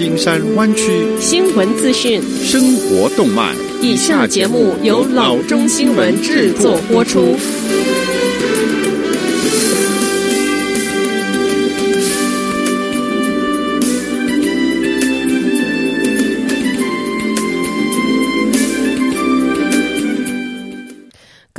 金山湾区新闻资讯、生活动脉。以下节目由老中新闻制作播出。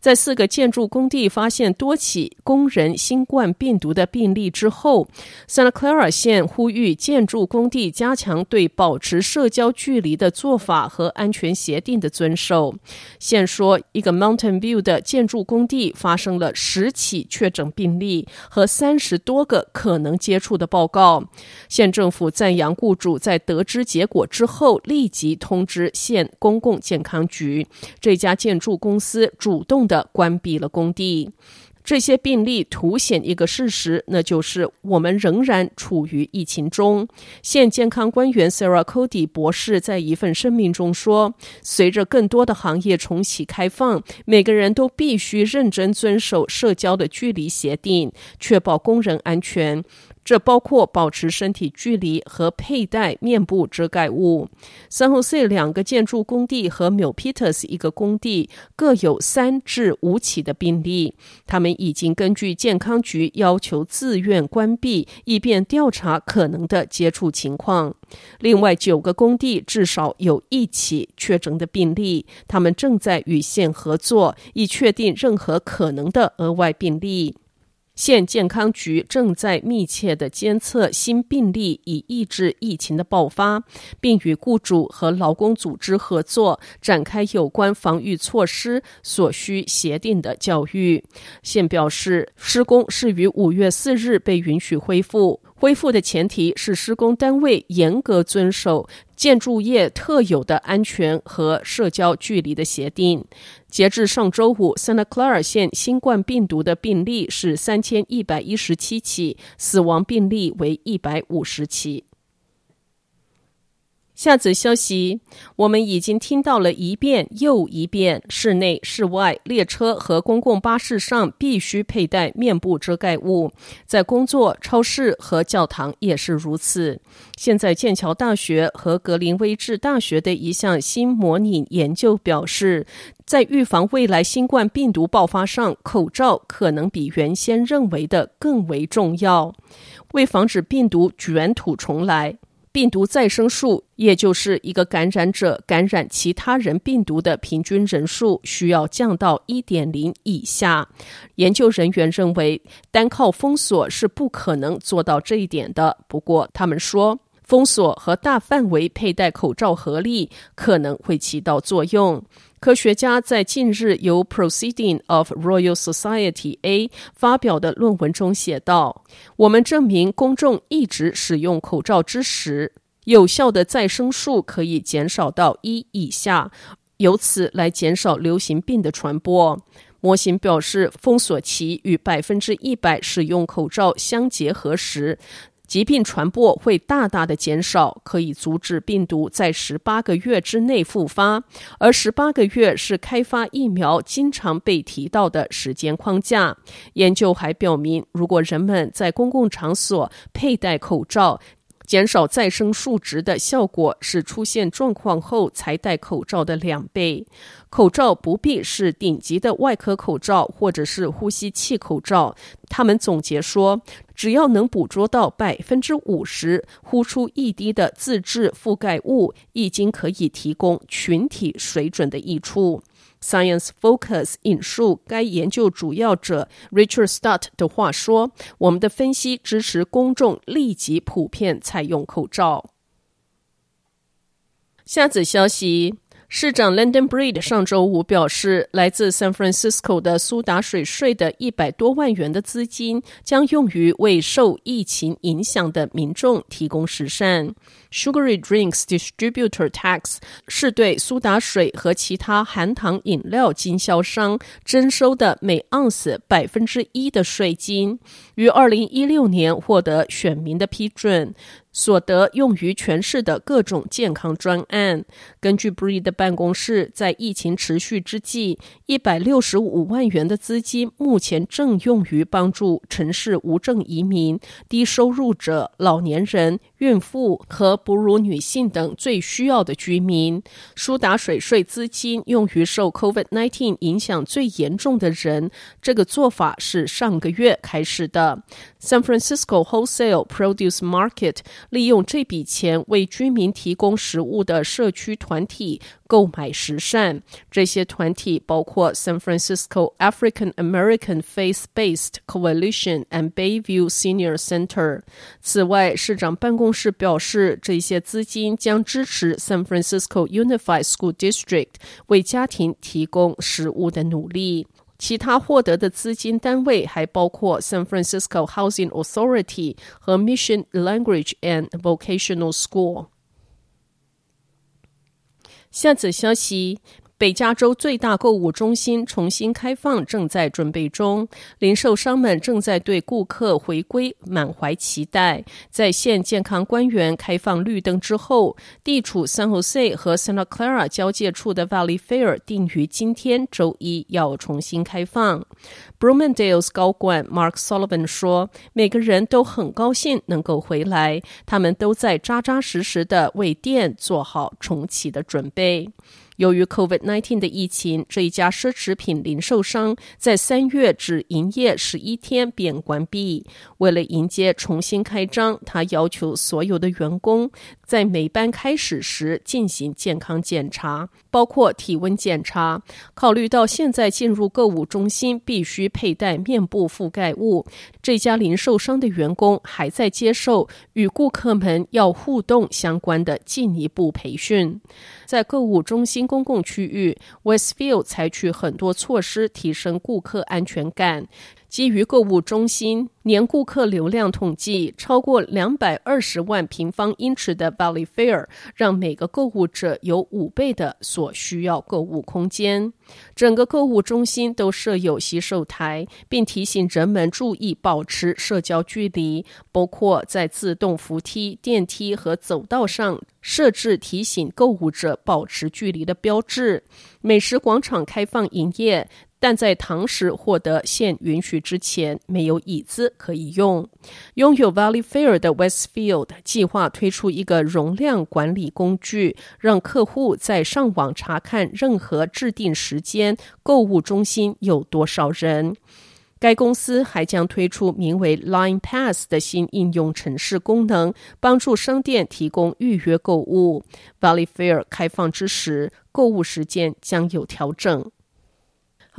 在四个建筑工地发现多起工人新冠病毒的病例之后，Santa Clara 县呼吁建筑工地加强对保持社交距离的做法和安全协定的遵守。县说，一个 Mountain View 的建筑工地发生了十起确诊病例和三十多个可能接触的报告。县政府赞扬雇主在得知结果之后立即通知县公共健康局。这家建筑公司主主动的关闭了工地，这些病例凸显一个事实，那就是我们仍然处于疫情中。现健康官员 Sarah Cody 博士在一份声明中说：“随着更多的行业重启开放，每个人都必须认真遵守社交的距离协定，确保工人安全。”这包括保持身体距离和佩戴面部遮盖物。San Jose 两个建筑工地和 Milpitas 一个工地各有三至五起的病例，他们已经根据健康局要求自愿关闭，以便调查可能的接触情况。另外九个工地至少有一起确诊的病例，他们正在与县合作，以确定任何可能的额外病例。县健康局正在密切的监测新病例，以抑制疫情的爆发，并与雇主和劳工组织合作，展开有关防御措施所需协定的教育。县表示，施工是于五月四日被允许恢复。恢复的前提是施工单位严格遵守建筑业特有的安全和社交距离的协定。截至上周五，Santa Clara 县新冠病毒的病例是三千一百一十七起，死亡病例为一百五十起。下则消息，我们已经听到了一遍又一遍，室内、室外、列车和公共巴士上必须佩戴面部遮盖物，在工作、超市和教堂也是如此。现在，剑桥大学和格林威治大学的一项新模拟研究表示，在预防未来新冠病毒爆发上，口罩可能比原先认为的更为重要，为防止病毒卷土重来。病毒再生数，也就是一个感染者感染其他人病毒的平均人数，需要降到一点零以下。研究人员认为，单靠封锁是不可能做到这一点的。不过，他们说，封锁和大范围佩戴口罩合力可能会起到作用。科学家在近日由 Proceeding of Royal Society A 发表的论文中写道：“我们证明公众一直使用口罩之时，有效的再生数可以减少到一以下，由此来减少流行病的传播。”模型表示，封锁期与百分之一百使用口罩相结合时，疾病传播会大大的减少，可以阻止病毒在十八个月之内复发，而十八个月是开发疫苗经常被提到的时间框架。研究还表明，如果人们在公共场所佩戴口罩，减少再生数值的效果是出现状况后才戴口罩的两倍。口罩不必是顶级的外科口罩或者是呼吸器口罩。他们总结说，只要能捕捉到百分之五十呼出一滴的自制覆盖物，已经可以提供群体水准的益处。Science Focus 引述该研究主要者 Richard Stott 的话说：“我们的分析支持公众立即普遍采用口罩。”下子消息。市长 London Breed 上周五表示，来自 San Francisco 的苏打水税的一百多万元的资金将用于为受疫情影响的民众提供食善。Sugary Drinks Distributor Tax 是对苏打水和其他含糖饮料经销商征收的每盎司百分之一的税金，于二零一六年获得选民的批准。所得用于全市的各种健康专案。根据 Bree 的办公室，在疫情持续之际，一百六十五万元的资金目前正用于帮助城市无证移民、低收入者、老年人、孕妇和哺乳女性等最需要的居民。苏打水税资金用于受 COVID-19 影响最严重的人。这个做法是上个月开始的。San Francisco Wholesale Produce Market。利用这笔钱为居民提供食物的社区团体购买食善，这些团体包括 San Francisco African American Faith-Based Coalition and Bayview Senior Center。此外，市长办公室表示，这些资金将支持 San Francisco Unified School District 为家庭提供食物的努力。其他获得的资金单位还包括 San Francisco Housing Authority 和 Mission Language and Vocational School。下则消息。北加州最大购物中心重新开放，正在准备中。零售商们正在对顾客回归满怀期待。在县健康官员开放绿灯之后，地处 San Jose 和 Santa Clara 交界处的 Valley Fair 定于今天周一要重新开放。Bloomingdale's 高管 Mark Sullivan 说：“每个人都很高兴能够回来，他们都在扎扎实实的为店做好重启的准备。”由于 COVID-19 的疫情，这一家奢侈品零售商在三月只营业十一天便关闭。为了迎接重新开张，他要求所有的员工在每班开始时进行健康检查，包括体温检查。考虑到现在进入购物中心必须佩戴面部覆盖物，这家零售商的员工还在接受与顾客们要互动相关的进一步培训。在购物中心公共区域，Westfield 采取很多措施提升顾客安全感。基于购物中心年顾客流量统计，超过两百二十万平方英尺的 Valley Fair 让每个购物者有五倍的所需要购物空间。整个购物中心都设有洗手台，并提醒人们注意保持社交距离，包括在自动扶梯、电梯和走道上设置提醒购物者保持距离的标志。美食广场开放营业。但在堂食获得县允许之前，没有椅子可以用。拥有 Valley Fair 的 Westfield 计划推出一个容量管理工具，让客户在上网查看任何制定时间购物中心有多少人。该公司还将推出名为 Line Pass 的新应用程式功能，帮助商店提供预约购物。Valley Fair 开放之时，购物时间将有调整。